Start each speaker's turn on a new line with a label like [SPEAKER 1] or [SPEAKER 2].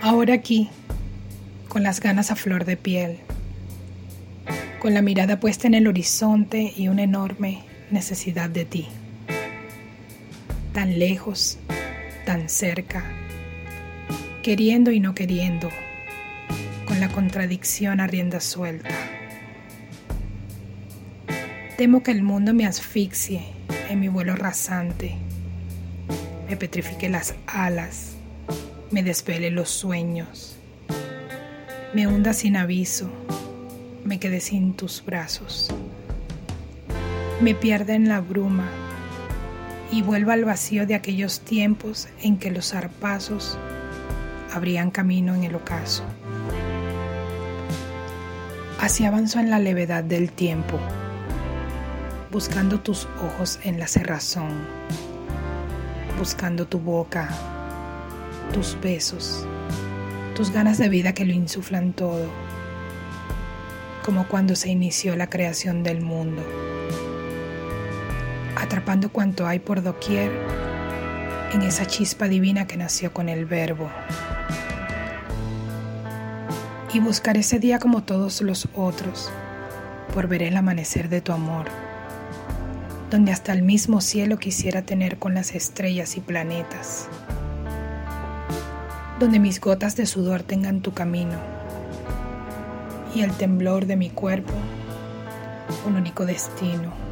[SPEAKER 1] Ahora aquí, con las ganas a flor de piel, con la mirada puesta en el horizonte y una enorme necesidad de ti. Tan lejos, tan cerca, queriendo y no queriendo, con la contradicción a rienda suelta. Temo que el mundo me asfixie en mi vuelo rasante, me petrifique las alas me desvele los sueños, me hunda sin aviso, me quede sin tus brazos, me pierda en la bruma y vuelva al vacío de aquellos tiempos en que los zarpazos abrían camino en el ocaso. Así avanzó en la levedad del tiempo, buscando tus ojos en la cerrazón, buscando tu boca tus besos, tus ganas de vida que lo insuflan todo, como cuando se inició la creación del mundo, atrapando cuanto hay por doquier en esa chispa divina que nació con el verbo. Y buscar ese día como todos los otros, por ver el amanecer de tu amor, donde hasta el mismo cielo quisiera tener con las estrellas y planetas donde mis gotas de sudor tengan tu camino y el temblor de mi cuerpo un único destino.